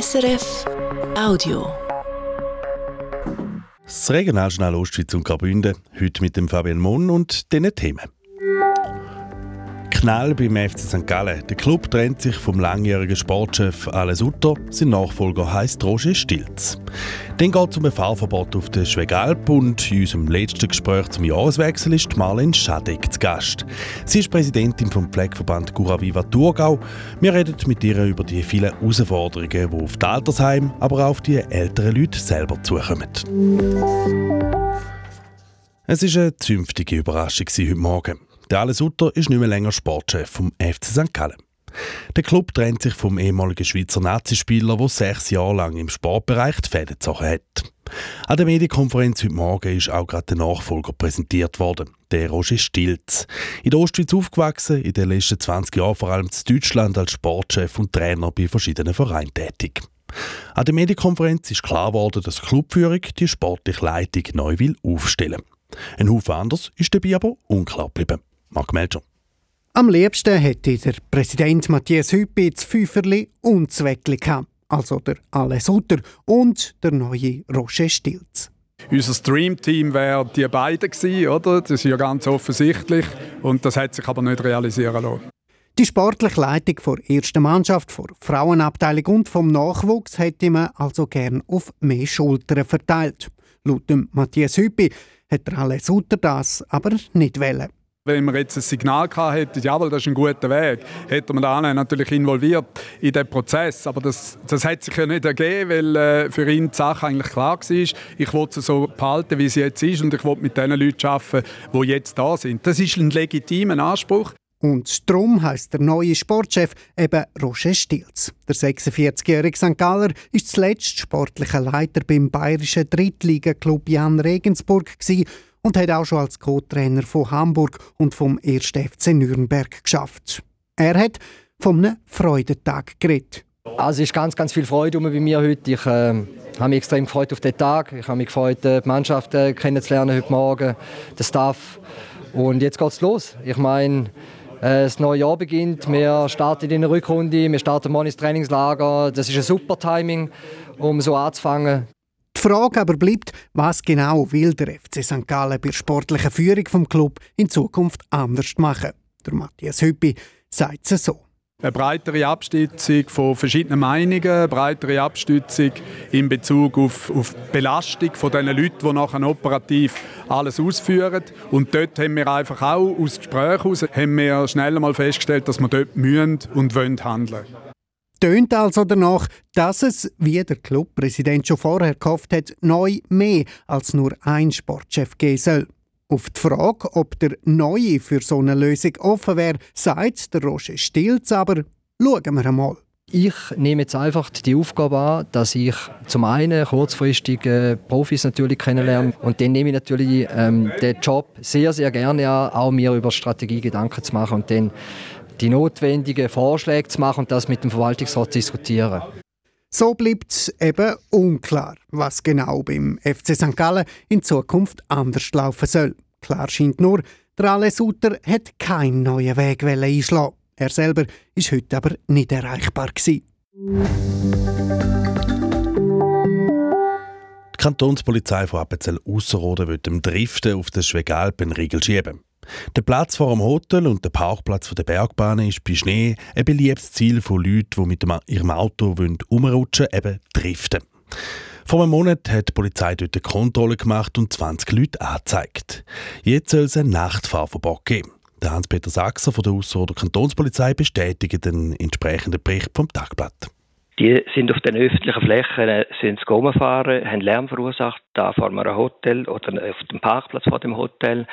SRF Audio. Das Regionaljournal Ostschweiz und Graubünden, heute mit dem Fabian Monn und diesen Themen. Knall beim FC St. Gallen. Der Club trennt sich vom langjährigen Sportchef Ale Sutter. Sein Nachfolger heisst Roger Stilz. Dann geht es um ein Fahrverbot auf der Schwegalp und in unserem letzten Gespräch zum Jahreswechsel ist Marlene Schadeck zu Gast. Sie ist Präsidentin vom Pflegeverband Curaviva Thurgau. Wir reden mit ihr über die vielen Herausforderungen, die auf die Altersheim, aber auch auf die älteren Leute selber zukommen. Es war eine zünftige Überraschung heute Morgen. Der Ale Sutter ist nicht mehr länger Sportchef vom FC St. Gallen. Der Club trennt sich vom ehemaligen Schweizer Nazispieler, der sechs Jahre lang im Sportbereich die Fäden gezogen hat. An der Medienkonferenz heute Morgen ist auch gerade der Nachfolger präsentiert worden, der Roger Stilz. In der Ostschweiz aufgewachsen, in den letzten 20 Jahren vor allem in Deutschland als Sportchef und Trainer bei verschiedenen Vereinen tätig. An der Medienkonferenz ist klar geworden, dass die Clubführung die sportliche Leitung neu aufstellen will. Ein Haufen anders ist dabei aber unklar geblieben. Marc Melcher. Am liebsten hätte der Präsident Matthias Hüppi das Fünferli und Zweckli gehabt. Also der Ale Sutter und der neue Roger Stilz. Unser Streamteam wäre die beiden gewesen, oder? Das ist ja ganz offensichtlich. Und das hat sich aber nicht realisieren lassen. Die sportliche Leitung der ersten Mannschaft, der Frauenabteilung und vom Nachwuchs hätte man also gern auf mehr Schultern verteilt. Laut Matthias Hüppi hat der Ale Sutter das aber nicht wollen. Wenn man jetzt ein Signal gehabt hätte, jawohl, das ist ein guter Weg, hätte man da natürlich involviert in den Prozess. Aber das, das hat sich ja nicht ergeben, weil äh, für ihn die Sache eigentlich klar war. Ich wollte es so behalten, wie sie jetzt ist und ich wollte mit den Leuten arbeiten, die jetzt da sind. Das ist ein legitimer Anspruch. Und darum heisst der neue Sportchef eben Roger Stilz. Der 46-jährige St. Galler ist zuletzt sportlicher Leiter beim bayerischen Drittligaklub Jan Regensburg gewesen und hat auch schon als Co-Trainer von Hamburg und vom 1. FC Nürnberg geschafft. Er hat von einem Freudentag geredet. Also es ist ganz, ganz viel Freude bei mir heute. Ich äh, habe mich extrem gefreut auf den Tag. Ich habe mich gefreut, äh, die Mannschaft äh, kennenzulernen heute Morgen, den Staff. Und jetzt geht's los. Ich meine, äh, das neue Jahr beginnt. Wir starten in der Rückrunde, wir starten morgen ins Trainingslager. Das ist ein super Timing, um so anzufangen. Die Frage aber bleibt, was genau will der FC St. Gallen bei der sportlichen Führung vom Club in Zukunft anders machen? Der Matthias Hüppi sagt es so. Eine breitere Abstützung von verschiedenen Meinungen, eine breitere Abstützung in Bezug auf, auf die Belastung von den Leuten, die nachher operativ alles ausführen. Und dort haben wir einfach auch aus Gesprächen heraus schnell mal festgestellt, dass wir dort müssen und wollen handeln tönt also danach, dass es, wie der Clubpräsident schon vorher gehofft hat, neu mehr als nur ein Sportchef geben soll. Auf die Frage, ob der Neue für so eine Lösung offen wäre, sagt der Roger Stilz aber, schauen wir einmal. Ich nehme jetzt einfach die Aufgabe an, dass ich zum einen kurzfristig äh, Profis natürlich kennenlerne und dann nehme ich natürlich ähm, den Job sehr, sehr gerne an, auch mir über Strategie Gedanken zu machen und dann die notwendigen Vorschläge zu machen und das mit dem Verwaltungsrat zu diskutieren. So bleibt es eben unklar, was genau beim FC St. Gallen in Zukunft anders laufen soll. Klar scheint nur, der Ale Sutter hat keinen neuen Weg einschlagen. Er selber ist heute aber nicht erreichbar gewesen. Die Kantonspolizei von Appenzell Ausserrhoden wird dem Driften auf den Schwegalp einen Riegel schieben. Der Platz vor dem Hotel und der Parkplatz der Bergbahn ist bei Schnee ein beliebtes Ziel von Leuten, die mit ihrem Auto umrutschen wollen, eben driften. Vor einem Monat hat die Polizei dort eine Kontrolle gemacht und 20 Leute angezeigt. Jetzt soll es ein Nachtfahrverbot geben. Der Hans-Peter Sachser von der Ausser- Kantonspolizei bestätigt den entsprechenden Bericht vom Tagblatt. Die sind auf den öffentlichen Flächen äh, sind gefahren, haben Lärm verursacht, da vor einem Hotel oder auf dem Parkplatz vor dem Hotel.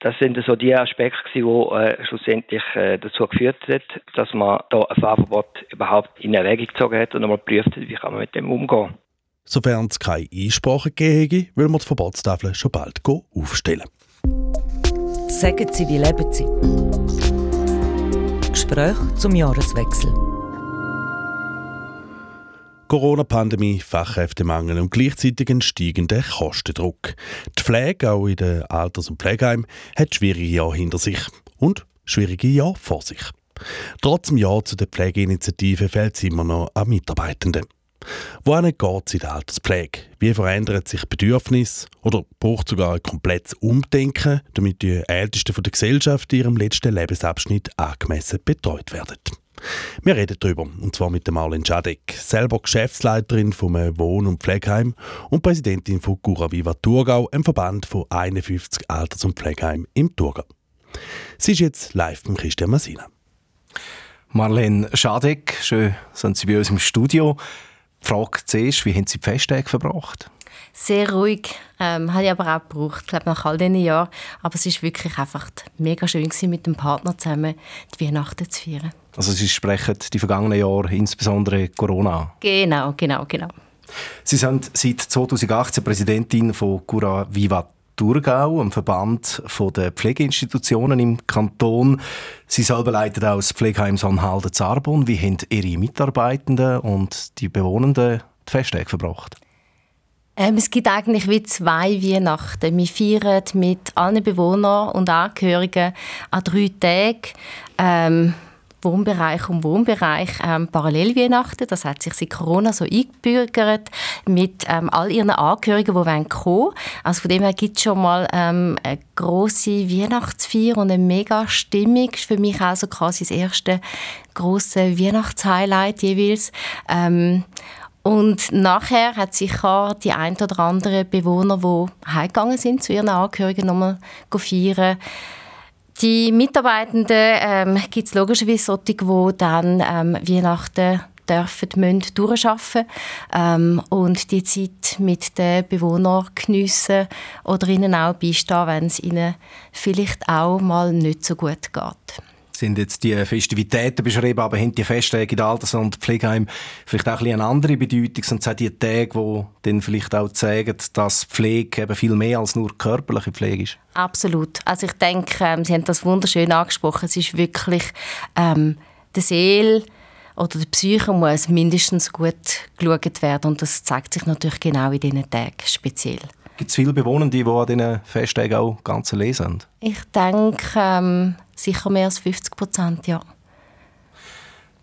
Das sind so die Aspekte, die äh, schlussendlich äh, dazu geführt haben, dass man da ein Fahrverbot überhaupt in Erwägung gezogen hat und einmal geprüft hat, wie kann man mit dem umgehen. Sofern es keine Einsprache gegeben will man die Verbotstafel schon bald aufstellen. Sagen Sie, wie leben Sie? Gespräch zum Jahreswechsel. Corona-Pandemie, Fachkräftemangel und gleichzeitig ein steigender Kostendruck. Die Pflege, auch in den Alters- und Pflegeheimen, hat schwierige Jahre hinter sich und schwierige Jahre vor sich. Trotz dem Ja zu der Pflegeinitiative fehlt es immer noch an Mitarbeitenden. Wohin geht es in der Alterspflege? Wie verändern sich Bedürfnisse? Oder braucht sogar ein komplettes Umdenken, damit die Ältesten der Gesellschaft in ihrem letzten Lebensabschnitt angemessen betreut werden? Wir reden darüber, und zwar mit Marlene Schadek, selber Geschäftsleiterin vom Wohn- und Pflegeheim und Präsidentin von Cura Viva Thurgau, einem Verband von 51 Alters- und Pflegeheimen im Thurgau. Sie ist jetzt live mit Christian Massina. Marlene Schadek, schön sind Sie bei uns im Studio. Die Frage zuerst, wie haben Sie die Festtage verbracht? Sehr ruhig, ähm, habe ich aber auch gebraucht, glaube nach all diesen Jahren. Aber es war wirklich einfach mega schön gewesen, mit dem Partner zusammen die Weihnachten zu feiern. Also Sie sprechen die vergangenen Jahre insbesondere Corona an? Genau, genau, genau. Sie sind seit 2018 Präsidentin von Cura Viva Thurgau, einem Verband der Pflegeinstitutionen im Kanton. Sie selber leiten auch das Pflegeheim Sonnhalden Zarbon. Wie haben Ihre Mitarbeitenden und die Bewohnenden die Festtage verbracht? Ähm, es gibt eigentlich wie zwei Weihnachten. Wir feiern mit allen Bewohnern und Angehörigen an drei Tagen. Ähm, Wohnbereich und Wohnbereich ähm, Parallelweihnachten. Das hat sich seit Corona so eingebürgert mit ähm, all ihren Angehörigen, die kommen wollen. Also von dem her gibt es schon mal ähm, eine grosse Weihnachtsfeier und eine mega Stimmung. Für mich auch so quasi das erste große Weihnachtshighlight jeweils. Ähm, und nachher hat sicher die ein oder andere Bewohner, die heimgegangen sind, zu ihren Angehörigen nochmal feiern. Die Mitarbeitenden ähm, gibt es logischerweise solche, die dann ähm, Weihnachten dürfen, müssen durcharbeiten ähm, und die Zeit mit den Bewohnern geniessen oder ihnen auch beistehen, wenn es ihnen vielleicht auch mal nicht so gut geht sind jetzt die Festivitäten beschrieben, aber haben die Festtage in Alters- und Pflegeheimen vielleicht auch ein eine andere Bedeutung? Sind es die Tage, die dann vielleicht auch zeigen, dass Pflege eben viel mehr als nur körperliche Pflege ist? Absolut. Also ich denke, ähm, Sie haben das wunderschön angesprochen. Es ist wirklich ähm, die Seele oder die Psyche muss mindestens gut geschaut werden und das zeigt sich natürlich genau in diesen Tagen speziell. Gibt es viele Bewohner, die an diesen Festtagen auch ganz sind? Ich denke, ähm, sicher mehr als 50 Prozent, ja.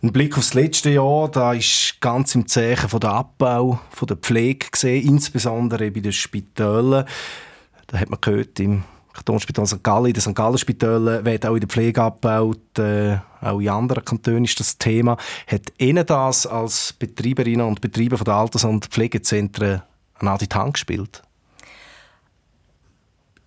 Ein Blick aufs letzte Jahr, da ist ganz im Zeichen von der Abbau von der Pflege gesehen, insbesondere bei den Spitälern. Da hat man gehört, im Kantonsspital St. Gallen, in den St. Gallen Spitälern wird auch in der Pflege abgebaut, äh, auch in anderen Kantonen ist das Thema. Hat Ihnen das als Betreiberinnen und Betreiber der Alters- und Pflegezentren an die Hand gespielt?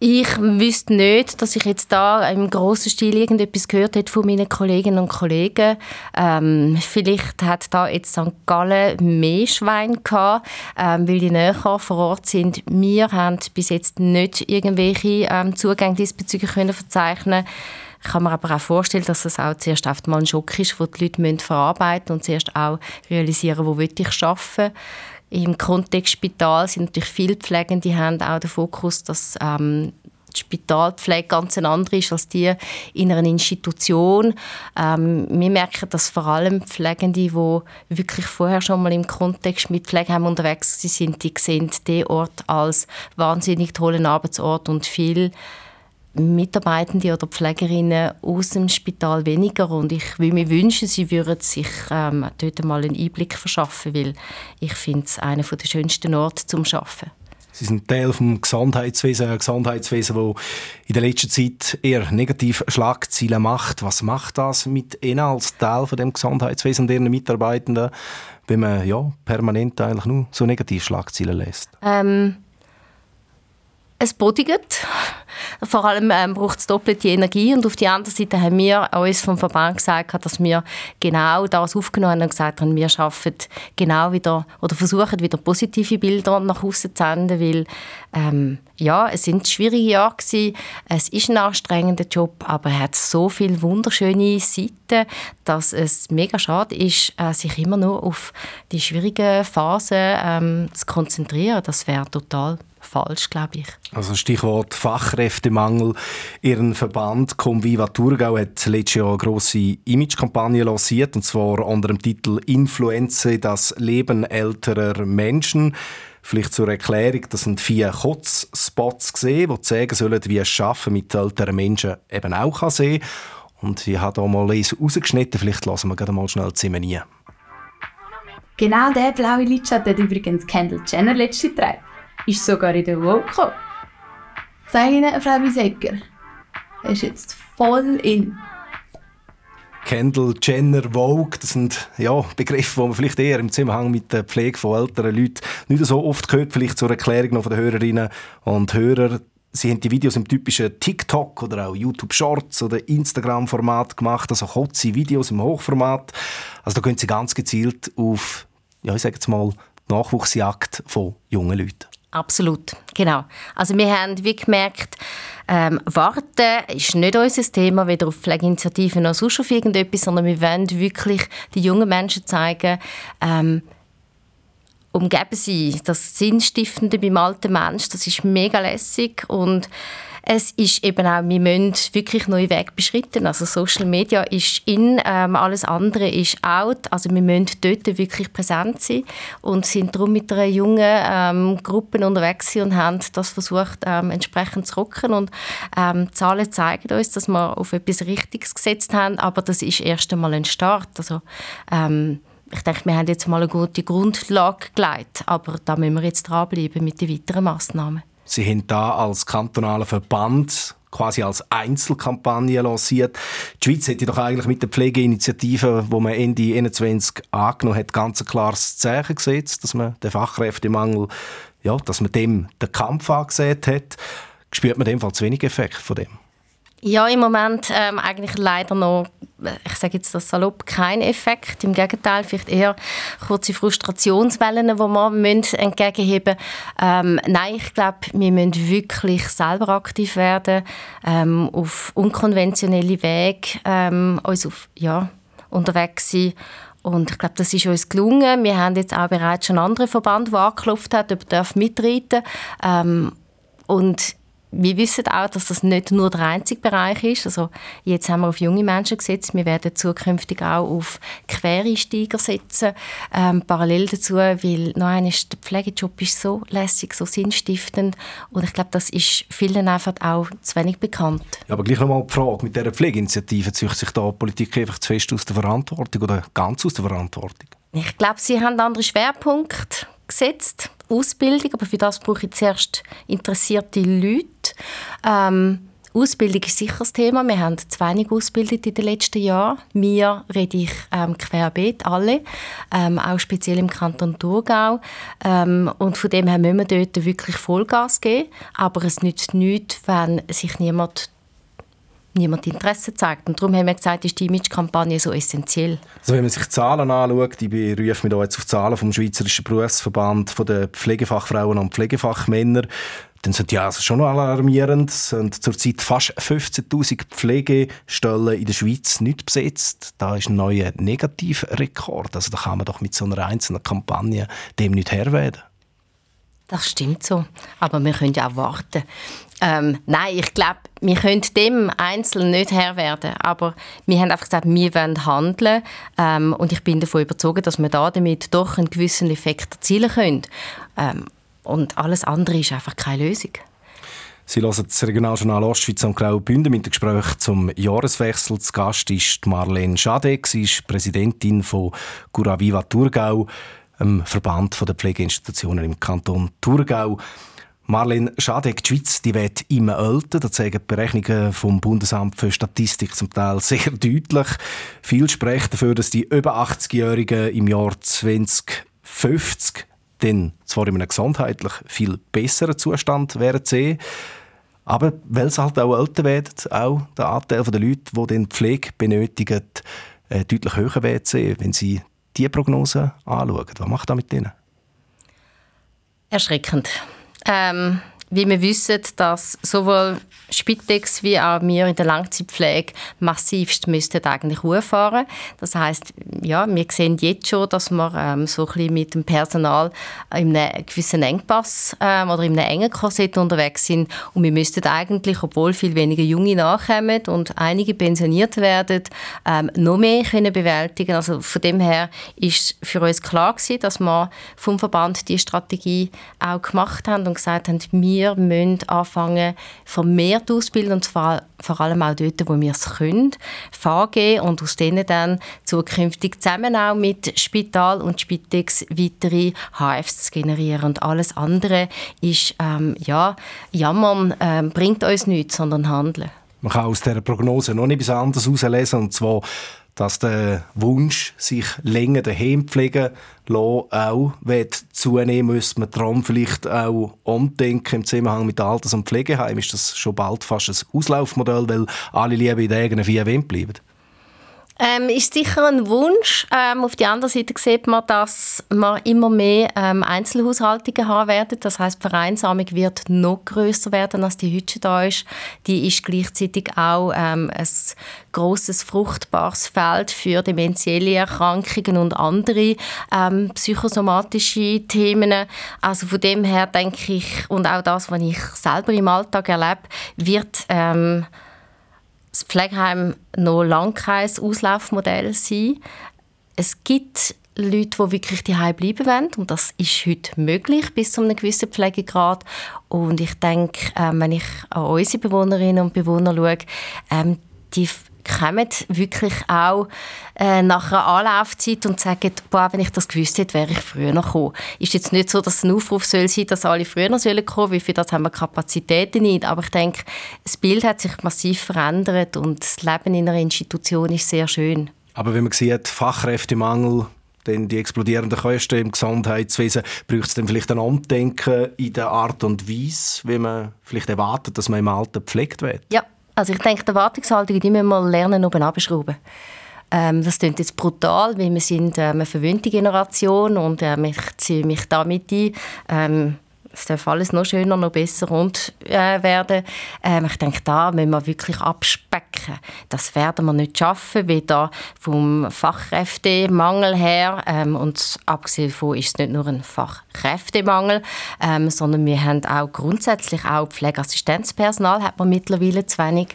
Ich wüsste nicht, dass ich jetzt da im grossen Stil irgendetwas gehört hätte von meinen Kolleginnen und Kollegen. Ähm, vielleicht hat da jetzt St. Gallen mehr Schwein gehabt, ähm, weil die näher vor Ort sind. Wir haben bis jetzt nicht irgendwelche ähm, Zugänge diesbezüglich können verzeichnen ich kann mir aber auch vorstellen, dass es auch zuerst oft mal ein Schock ist, wo die Leute verarbeiten müssen und zuerst auch realisieren, wo will ich arbeiten im Kontext Spital sind natürlich viele Pflegende, die haben auch den Fokus, dass ähm, die Spitalpflege ganz eine andere ist als die in einer Institution. Ähm, wir merken, dass vor allem Pflegende, die wirklich vorher schon mal im Kontext mit Pflegeheim unterwegs sind, die sehen den Ort als wahnsinnig tollen Arbeitsort und viel Mitarbeitende oder Pflegerinnen aus dem Spital weniger und ich würde mir wünschen, sie würden sich ähm, dort mal einen Einblick verschaffen, weil ich finde es einer der schönsten Orte zum Arbeiten. Sie sind Teil des Gesundheitswesen, ein Gesundheitswesen, das in der letzten Zeit eher negativ Schlagzeilen macht. Was macht das mit Ihnen als Teil von dem Gesundheitswesen und Ihren Mitarbeitenden, wenn man ja, permanent eigentlich nur so negativ Schlagzeilen lässt? Ähm, es bodigt. Vor allem ähm, braucht es doppelte Energie. Und auf der anderen Seite haben wir uns vom Verband gesagt, dass wir genau das aufgenommen haben und gesagt haben, wir schaffen genau wieder oder versuchen wieder positive Bilder nach außen zu senden, weil ähm, ja, es sind schwierige Jahre gewesen. Es ist ein anstrengender Job, aber er hat so viele wunderschöne Seiten, dass es mega schade ist, äh, sich immer nur auf die schwierigen Phasen ähm, zu konzentrieren. Das wäre total falsch, glaube ich. Also Stichwort Fachkräftemangel. Ihren Verband Conviva Thurgau hat letztes Jahr eine grosse Imagekampagne lanciert, und zwar unter dem Titel «Influenze, das Leben älterer Menschen». Vielleicht zur Erklärung, das sind vier Kotzspots gesehen, die zeigen sollen, wie es Schaffen mit älteren Menschen eben auch kann sehen. Und ich habe hier mal rausgeschnitten, vielleicht lassen wir gerade mal schnell zusammen rein. Genau der blaue Lidschatten hat übrigens Kendall Jenner letzte getragen. Ist sogar in der Vogue gekommen. Sag Ihnen, Frau Wiesecker, er ist jetzt voll in. Kendall, Jenner, Vogue, das sind ja, Begriffe, die man vielleicht eher im Zusammenhang mit der Pflege von älteren Leuten nicht so oft hört. Vielleicht zur Erklärung noch von den Hörerinnen und Hörern. Sie haben die Videos im typischen TikTok oder auch YouTube Shorts oder Instagram-Format gemacht, also kurze Videos im Hochformat. Also da gehen Sie ganz gezielt auf, ja, ich sage jetzt mal, Nachwuchsjagd von jungen Leuten. Absolut, genau. Also wir haben wie gemerkt, ähm, Warten ist nicht unser Thema, weder auf Pflegeinitiativen noch sonst auf irgendetwas, sondern wir wollen wirklich die jungen Menschen zeigen, ähm, umgeben sie das Sinnstiftende beim alten Mensch, das ist mega lässig und es ist eben auch, wir müssen wirklich neue Wege beschritten. Also Social Media ist in, ähm, alles andere ist out. Also wir müssen dort wirklich präsent sein und sind darum mit einer jungen ähm, Gruppe unterwegs und haben das versucht ähm, entsprechend zu rocken und ähm, Zahlen zeigen uns, dass wir auf etwas Richtiges gesetzt haben, aber das ist erst einmal ein Start. Also ähm, ich denke, wir haben jetzt mal eine gute Grundlage gelegt, aber da müssen wir jetzt dranbleiben mit den weiteren Massnahmen. Sie haben da als kantonaler Verband quasi als Einzelkampagne lanciert. Die Schweiz hätte doch eigentlich mit der Pflegeinitiative, wo man Ende 2021 angenommen hat, ganz ein klares Zeichen gesetzt, dass man den Fachkräftemangel, ja, dass man dem den Kampf angesehen hat. Spürt man dem Fall zu wenig Effekt von dem? Ja, im Moment ähm, eigentlich leider noch, ich sage jetzt das salopp, kein Effekt. Im Gegenteil, vielleicht eher kurze Frustrationswellen, die wir müssen entgegenheben ähm, Nein, ich glaube, wir müssen wirklich selber aktiv werden, ähm, auf unkonventionelle Wege ähm, uns auf, ja, unterwegs sein. Und ich glaube, das ist uns gelungen. Wir haben jetzt auch bereits schon andere Verband, die angeklopft haben, ob er mitreiten darf. Ähm, und wir wissen auch, dass das nicht nur der einzige Bereich ist. Also jetzt haben wir auf junge Menschen gesetzt. Wir werden zukünftig auch auf Quereinsteiger setzen. Ähm, parallel dazu, weil noch einmal, der Pflegejob ist so lässig, so sinnstiftend. Und ich glaube, das ist vielen einfach auch zu wenig bekannt. Ja, aber gleich nochmal die Frage, mit dieser Pflegeinitiative zieht sich da die Politik einfach zu fest aus der Verantwortung oder ganz aus der Verantwortung? Ich glaube, sie haben andere Schwerpunkte gesetzt. Ausbildung, aber für das brauche ich zuerst interessierte Leute. Ähm, Ausbildung ist sicher das Thema. Wir haben zu wenig ausgebildet in den letzten Jahren. Wir rede ich ähm, querbeet, alle, ähm, auch speziell im Kanton Thurgau. Ähm, und von dem her müssen wir dort wirklich Vollgas geben. Aber es nützt nichts, wenn sich niemand niemand Interesse zeigt. Und darum haben wir gesagt, ist die Image-Kampagne so essentiell. Also wenn man sich die Zahlen anschaut, ich berufe mich da jetzt auf die Zahlen vom Schweizerischen Berufsverband von der Pflegefachfrauen und Pflegefachmänner, dann sind die also schon alarmierend. Es sind zurzeit fast 15'000 Pflegestellen in der Schweiz nicht besetzt. Da ist ein neuer Negativrekord. Also da kann man doch mit so einer einzelnen Kampagne dem nicht Herr werden. Das stimmt so. Aber wir können ja auch warten. Ähm, nein, ich glaube, wir können dem einzeln nicht Herr werden. Aber wir haben einfach gesagt, wir wollen handeln. Ähm, und ich bin davon überzeugt, dass wir da damit doch einen gewissen Effekt erzielen können. Ähm, und alles andere ist einfach keine Lösung. Sie hören das Regionaljournal Ostschweiz am Graubünden mit dem Gespräch zum Jahreswechsel. Zu Gast ist Marlene Schadek. Sie ist Präsidentin von Curaviva Thurgau dem Verband der Pflegeinstitutionen im Kanton Thurgau. Marlene Schadek, die Schweiz die wird immer älter. Das zeigen die Berechnungen vom Bundesamt für Statistik zum Teil sehr deutlich. Viel spricht dafür, dass die über 80-Jährigen im Jahr 2050 dann zwar in einem gesundheitlich viel besseren Zustand werden sehen, aber weil es halt auch älter werden, auch der Anteil der Leute, die den Pflege benötigen, äh, deutlich höher werden sehen, wenn sie diese Prognose anschauen? Was macht das mit ihnen? Erschreckend. Ähm, wie wir wissen, dass sowohl Spitex wie auch wir in der Langzeitpflege massivst müssten eigentlich hochfahren. Das heißt, ja, wir sehen jetzt schon, dass wir ähm, so ein mit dem Personal in einem gewissen Engpass ähm, oder in einem engen Korsett unterwegs sind und wir müssten eigentlich, obwohl viel weniger Junge nachkommen und einige pensioniert werden, ähm, noch mehr können bewältigen. Also von dem her ist für uns klar gewesen, dass wir vom Verband die Strategie auch gemacht haben und gesagt haben, wir wir müssen anfangen, vermehrt ausbilden und zwar vor allem auch dort, wo wir es können, vorgehen und aus denen dann zukünftig zusammen auch mit Spital und Spitex weitere HFs zu generieren. Und alles andere ist, ähm, ja, jammern ähm, bringt uns nichts, sondern handeln. Man kann aus dieser Prognose noch etwas anderes herauslesen, und zwar, dass der Wunsch, sich länger daheim pflegen lassen, auch zunehmen müsste man darum vielleicht auch umdenken im Zusammenhang mit Alters- und Pflegeheim. Ist das schon bald fast ein Auslaufmodell, weil alle lieber in den eigenen vier Wänden bleiben? Ähm, ist sicher ein Wunsch. Ähm, auf der anderen Seite sieht man, dass wir immer mehr ähm, Einzelhaushaltungen haben werden. Das heißt, die Vereinsamung wird noch größer werden, als die heute da ist. Die ist gleichzeitig auch ähm, ein großes fruchtbares Feld für dementielle Erkrankungen und andere ähm, psychosomatische Themen. Also von dem her denke ich und auch das, was ich selber im Alltag erlebe, wird ähm, das Pflegeheim noch lange kein Auslaufmodell sein. Es gibt Leute, die wirklich daheim bleiben wollen. Und das ist heute möglich bis zu einem gewissen Pflegegrad. Und ich denke, ähm, wenn ich an unsere Bewohnerinnen und Bewohner schaue, ähm, die kommen wirklich auch äh, nach einer Anlaufzeit und sagen, boah, wenn ich das gewusst hätte, wäre ich früher noch gekommen. Ist jetzt nicht so, dass es ein Aufruf soll sein, dass alle früher noch kommen sollen, weil für das haben wir Kapazitäten nicht. Aber ich denke, das Bild hat sich massiv verändert und das Leben in einer Institution ist sehr schön. Aber wenn man sieht, Fachkräftemangel, denn die explodierenden Kosten im Gesundheitswesen, braucht es dann vielleicht ein Umdenken in der Art und Weise, wie man vielleicht erwartet, dass man im Alter gepflegt wird? Ja, also ich denke, die Erwartungshaltung, die müssen wir lernen, oben abschrauben. Ähm, das klingt jetzt brutal, weil wir sind äh, eine verwöhnte Generation und äh, ich ziehe mich da mit ein. Ähm, es darf alles noch schöner, noch besser rund äh, werden. Ähm, ich denke, da müssen wir wirklich abspecken. Das werden wir nicht schaffen, weder vom Fachkräftemangel her ähm, und abgesehen davon ist es nicht nur ein Fachkräftemangel, ähm, sondern wir haben auch grundsätzlich auch Pflegeassistenzpersonal hat man mittlerweile zu wenig,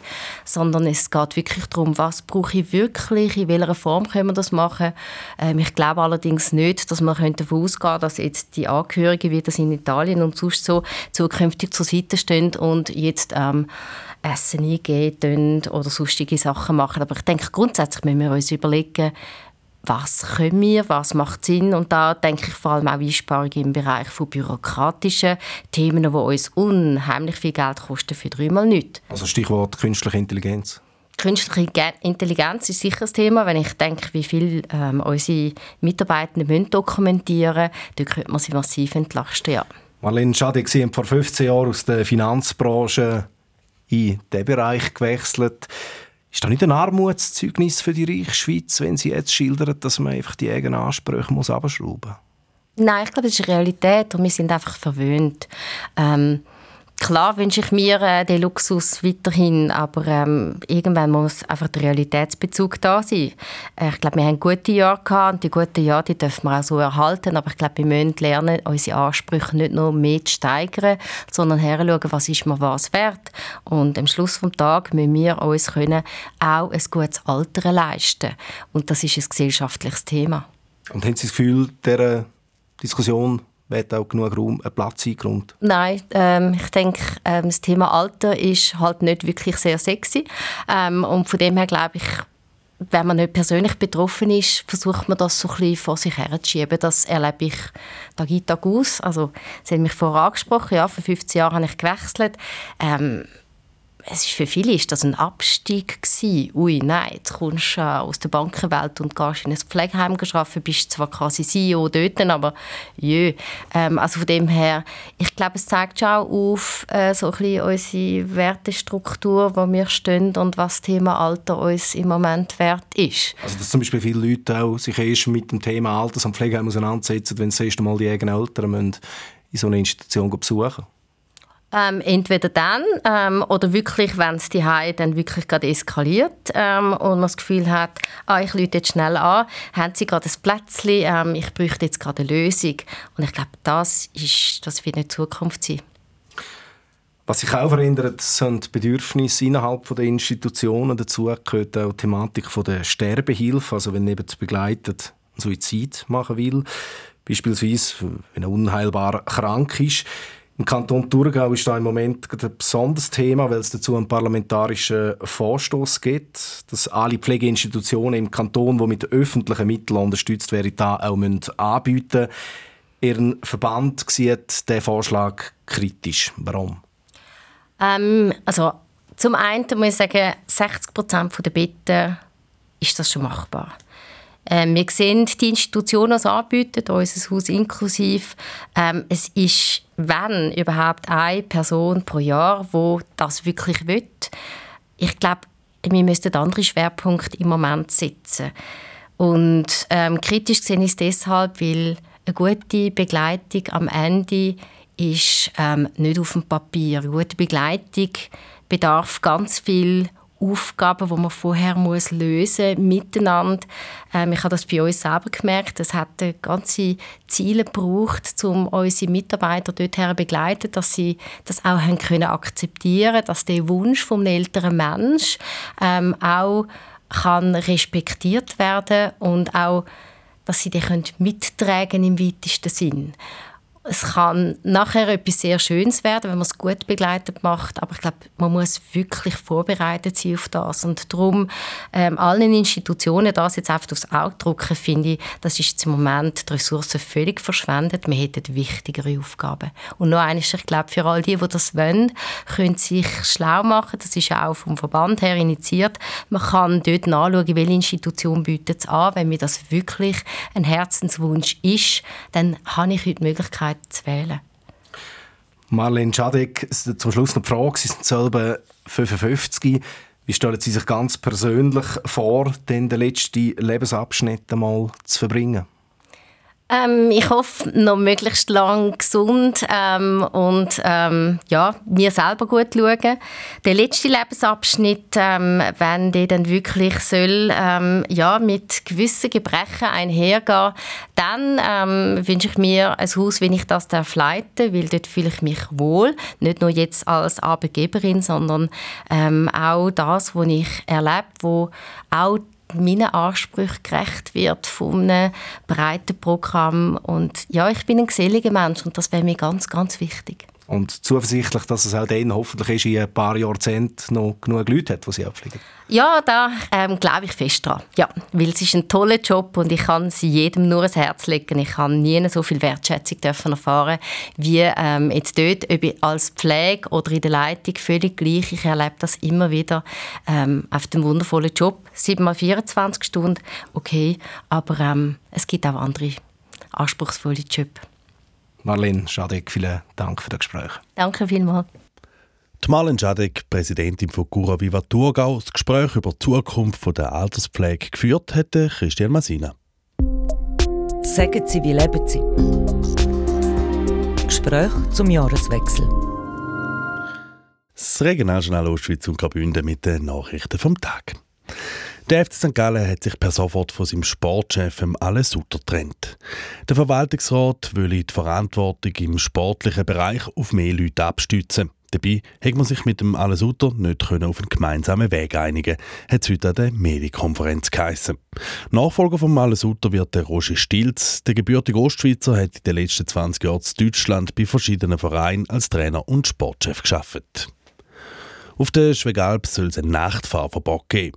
sondern es geht wirklich darum, was brauche ich wirklich, in welcher Form können wir das machen. Ähm, ich glaube allerdings nicht, dass man davon ausgehen könnte, dass jetzt die Angehörigen, wie das in Italien und sonst so zukünftig zur Seite stehen und jetzt ähm, Essen eingeben oder sonstige Sachen machen. Aber ich denke, grundsätzlich müssen wir uns überlegen, was können wir, was macht Sinn und da denke ich vor allem auch Einsparungen im Bereich von bürokratischen Themen, die uns unheimlich viel Geld kosten für dreimal nichts. Also Stichwort künstliche Intelligenz. Künstliche Intelligenz ist sicher ein Thema. Wenn ich denke, wie viel ähm, unsere Mitarbeitenden müssen dokumentieren müssen, dann könnte man sie massiv entlasten. Ja. Marlene Schade, haben vor 15 Jahren aus der Finanzbranche in diesen Bereich gewechselt. Ist das nicht ein Armutszeugnis für die reiche Schweiz, wenn Sie jetzt schildern, dass man einfach die eigenen Ansprüche muss muss? Nein, ich glaube, das ist Realität und wir sind einfach verwöhnt. Ähm, Klar wünsche ich mir äh, den Luxus weiterhin, aber ähm, irgendwann muss einfach der Realitätsbezug da sein. Äh, ich glaube, wir haben gute Jahre gehabt und die guten Jahre die dürfen wir auch so erhalten, aber ich glaube, wir müssen lernen, unsere Ansprüche nicht nur mehr zu steigern, sondern herzuschauen, was ist mir was wert. Und am Schluss des Tages müssen wir uns können auch ein gutes Alter leisten und das ist ein gesellschaftliches Thema. Und haben Sie das Gefühl, dieser Diskussion wird auch genug Raum, äh, Platz eingeräumt? Nein, ähm, ich denke, ähm, das Thema Alter ist halt nicht wirklich sehr sexy. Ähm, und von dem her glaube ich, wenn man nicht persönlich betroffen ist, versucht man das so ein bisschen vor sich herzuschieben. Das erlebe ich Tag ein, Tag aus. Also, Sie haben mich vorher angesprochen, ja, vor 15 Jahren habe ich gewechselt. Ähm, es ist für viele ist das ein Abstieg gewesen. Ui, nein, jetzt kommst du aus der Bankenwelt und gehst in ein Pflegeheim arbeiten, bist zwar quasi CEO dort, aber jö. Ähm, also von dem her, ich glaube, es zeigt schon auch auf äh, so ein bisschen unsere Wertestruktur, wo wir stehen und was das Thema Alter uns im Moment wert ist. Also dass zum Beispiel viele Leute auch sich erst mit dem Thema Alters- und Pflegeheim auseinandersetzen, wenn sie erst einmal die eigenen Eltern in so einer Institution besuchen ähm, entweder dann ähm, oder wirklich, wenn es die dann wirklich gerade eskaliert ähm, und man das Gefühl hat, ah, ich lüte jetzt schnell an, haben sie gerade ein Plätzchen, ähm, ich bräuchte jetzt gerade eine Lösung. Und ich glaube, das, ist, das wird nicht Zukunft sein. Was sich auch verändert, sind die Bedürfnisse innerhalb der Institutionen. Dazu gehört auch die Thematik der Sterbehilfe, also wenn jemand begleitet Suizid machen will, beispielsweise wenn er unheilbar krank ist. Im Kanton Thurgau ist da im Moment ein besonderes Thema, weil es dazu einen parlamentarischen Vorstoß gibt, dass alle Pflegeinstitutionen im Kanton, die mit öffentlichen Mitteln unterstützt werden, da auch anbieten müssen. Ihren Verband sieht den Vorschlag kritisch. Warum? Ähm, also zum einen muss ich sagen, 60 Prozent der Betten ist das schon machbar. Ähm, wir sehen die Institutionen, die es anbieten, unser Haus inklusiv. Ähm, es ist, wenn überhaupt, eine Person pro Jahr, die das wirklich will. Ich glaube, wir müssten andere Schwerpunkte im Moment setzen. Und ähm, kritisch sehe ich es deshalb, weil eine gute Begleitung am Ende ist ähm, nicht auf dem Papier. Eine gute Begleitung bedarf ganz viel Aufgaben, die man vorher muss lösen muss, miteinander. Ähm, ich habe das bei uns selber gemerkt. Es hat ganze Ziele gebraucht, um unsere Mitarbeiter dorthin zu begleiten, dass sie das auch haben können akzeptieren dass der Wunsch vom älteren Mensch ähm, auch kann respektiert werden und auch, dass sie den mittragen im weitesten Sinn es kann nachher etwas sehr Schönes werden, wenn man es gut begleitet macht, aber ich glaube, man muss wirklich vorbereitet sein auf das und darum ähm, allen Institutionen das jetzt einfach aufs Auge drücken, finde ich, das ist im Moment die Ressourcen völlig verschwendet. Wir hätten wichtigere Aufgaben. Und noch eines, ich glaube, für all die, die das wollen, können sich schlau machen. Das ist ja auch vom Verband her initiiert. Man kann dort nachschauen, welche Institution bietet es an. Wenn mir das wirklich ein Herzenswunsch ist, dann habe ich heute die Möglichkeit, Möglichkeit zu wählen. Marlene Schadek, zum Schluss noch die Frage, Sie sind selber 55. Wie stellen Sie sich ganz persönlich vor, den letzten Lebensabschnitt einmal zu verbringen? Ähm, ich hoffe, noch möglichst lang gesund ähm, und ähm, ja, mir selber gut schauen. Der letzte Lebensabschnitt, ähm, wenn der dann wirklich soll, ähm, ja, mit gewissen Gebrechen einhergehen, dann ähm, wünsche ich mir ein Haus, wie ich das darf leiten, weil dort fühle ich mich wohl. Nicht nur jetzt als Arbeitgeberin, sondern auch das, was ich erlebe, wo auch meinen Ansprüchen gerecht wird von einem breiten Programm. Und ja, ich bin ein geselliger Mensch und das wäre mir ganz, ganz wichtig. Und zuversichtlich, dass es auch dann hoffentlich ist, in ein paar Jahrzehnten noch genug Leute hat, die sie abfliegen. Ja, da ähm, glaube ich fest dran. Ja, weil es ist ein toller Job und ich kann sie jedem nur ans Herz legen. Ich habe nie so viel Wertschätzung dürfen erfahren wie ähm, jetzt dort, ob als Pflege oder in der Leitung, völlig gleich. Ich erlebe das immer wieder ähm, auf dem wundervollen Job. 7 mal 24 Stunden, okay, aber ähm, es gibt auch andere anspruchsvolle Jobs. Marlene Schadek, vielen Dank für das Gespräch. Danke vielmals. Die Marlene Schadek, Präsidentin von Cura Viva Thurgau, das Gespräch über die Zukunft der Alterspflege geführt hätte Christian Masina. Sagen Sie, wie leben Sie? Gespräch zum Jahreswechsel. Das Regionaljournal Ostschweiz und Graubünden mit den Nachrichten vom Tag. Der FC St. Gallen hat sich per sofort von seinem Sportchef Alain Sutter getrennt. Der Verwaltungsrat will die Verantwortung im sportlichen Bereich auf mehr Leute abstützen. Dabei hat man sich mit dem Alain Sutter nicht auf einen gemeinsamen Weg einigen, hat es heute an der Medienkonferenz geheissen. Nachfolger von Alain Sutter wird der Roger Stilz. Der gebürtige Ostschweizer hat in den letzten 20 Jahren in Deutschland bei verschiedenen Vereinen als Trainer und Sportchef geschafft. Auf der Schwegalp soll es ein Nachtfahrverbot geben.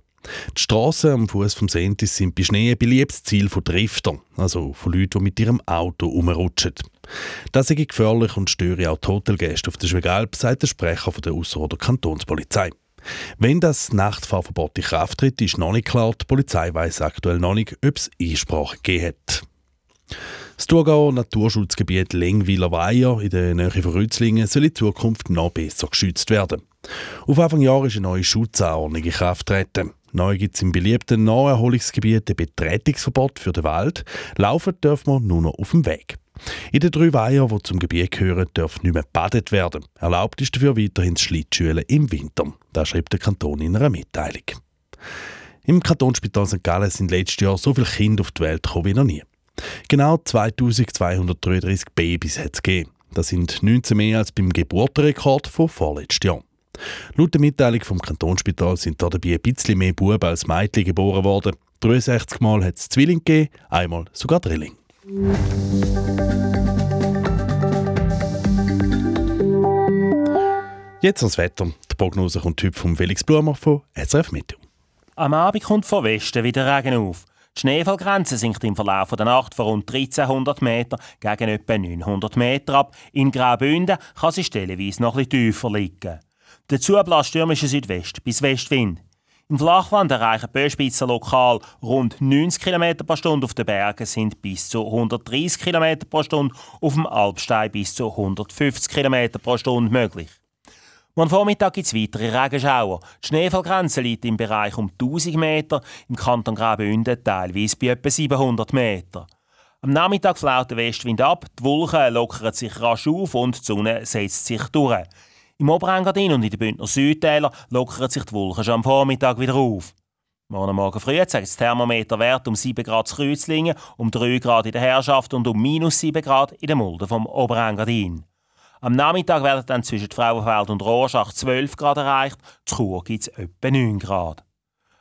Die Strassen am Fuß vom Sentis sind bei Schnee ein beliebtes Ziel von Driftern, also von Leuten, die mit ihrem Auto umrutschen. Das ist gefährlich und störe auch die Hotelgäste auf der Schwegalp, sagt der Sprecher der Ausserrhoder Kantonspolizei. Wenn das Nachtfahrverbot in Kraft tritt, ist noch nicht klar. Die Polizei weiß aktuell noch nicht, ob es Einsprache gegeben hat. Das Thurgauer Naturschutzgebiet Lengwiler Weiher in der Nähe von Rützlingen soll in Zukunft noch besser geschützt werden. Auf Anfang Jahr ist eine neue Schutzanordnung in Kraft getreten. Neu gibt es im beliebten Naherholungsgebiet ein Betretungsverbot für den Wald. Laufen dürfen wir nur noch auf dem Weg. In den drei Weihern, die zum Gebiet gehören, darf nicht mehr gebadet werden. Erlaubt ist dafür weiterhin das Schlittschulen im Winter. Das schreibt der Kanton in einer Mitteilung. Im Kantonsspital St. Gallen sind letztes Jahr so viele Kinder auf die Welt gekommen wie noch nie. Genau 2233 Babys hat es gegeben. Das sind 19 mehr als beim Geburtenrekord von vorletztem Jahr. Laut der Mitteilung vom Kantonsspital sind dabei ein bisschen mehr Buben als Mädchen geboren worden. 63 Mal hat es Zwilling gegeben, einmal sogar Drilling. Jetzt das Wetter. Die Prognose kommt heute vom Felix Blumer von SRF Meteo. Am Abend kommt von Westen wieder Regen auf. Die Schneefallgrenze sinkt im Verlauf der Nacht von rund 1300 Meter gegen etwa 900 Meter ab. In Graubünden kann sie stellenweise noch etwas tiefer liegen. Dazu bläst stürmischer Südwest bis Westwind. Im Flachland erreichen Böspitzen lokal rund 90 km pro Stunde, auf den Bergen sind bis zu 130 km pro Stunde, auf dem Alpstein bis zu 150 km pro Stunde möglich. Am Vormittag gibt es weitere Regenschauer. Die Schneefallgrenze liegt im Bereich um 1000 Meter, im Kanton Graubünden teilweise bei etwa 700 Meter. Am Nachmittag flaut der Westwind ab, die Wolken lockern sich rasch auf und die Sonne setzt sich durch. Im Oberengadin und in den Bündner Südtälern lockern sich die Wolken schon am Vormittag wieder auf. Morgen Morgen früh zeigt das Thermometerwert um 7 Grad zu Kreuzlingen, um 3 Grad in der Herrschaft und um minus 7 Grad in der Mulde vom Oberengadin. Am Nachmittag werden dann zwischen Frauenfeld und Rorschach 12 Grad erreicht, zu Chur gibt es etwa 9 Grad.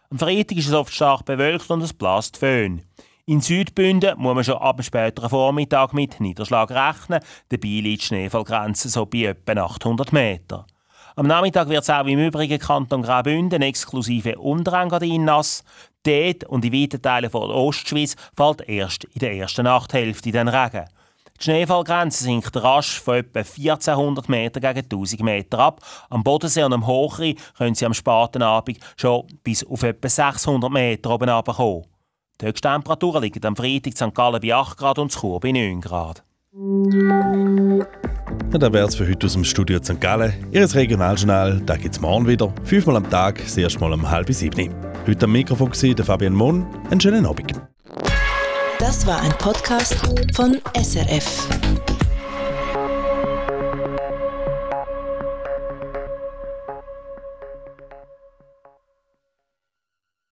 Am Freitag ist es oft stark bewölkt und es bläst Föhn. In Südbünden muss man schon ab dem späteren Vormittag mit Niederschlag rechnen, dabei liegt die Schneefallgrenze so bei etwa 800 Meter. Am Nachmittag wird es auch im übrigen Kanton Graubünden exklusive Unterengadin nass. Dort und in weiten Teilen der Ostschweiz fällt erst in der ersten Nachthälfte den Regen. Die Schneefallgrenze sinkt rasch von etwa 1400 Meter gegen 1000 Meter ab. Am Bodensee und am Hochrhein können sie am späten Abend schon bis auf etwa 600 Meter oben kommen. Die Höchsttemperaturen liegen am Freitag in St. Gallen bei 8 Grad und Chur bei 9 Grad. Ja, das wäre es für heute aus dem Studio St. Gallen. Ihr Regionaljournal, da gibt es morgen wieder. Fünfmal am Tag, das erste Mal um halb sieben. Heute am Mikrofon war der Fabian Mohn. Einen schönen Abend. Das war ein Podcast von SRF.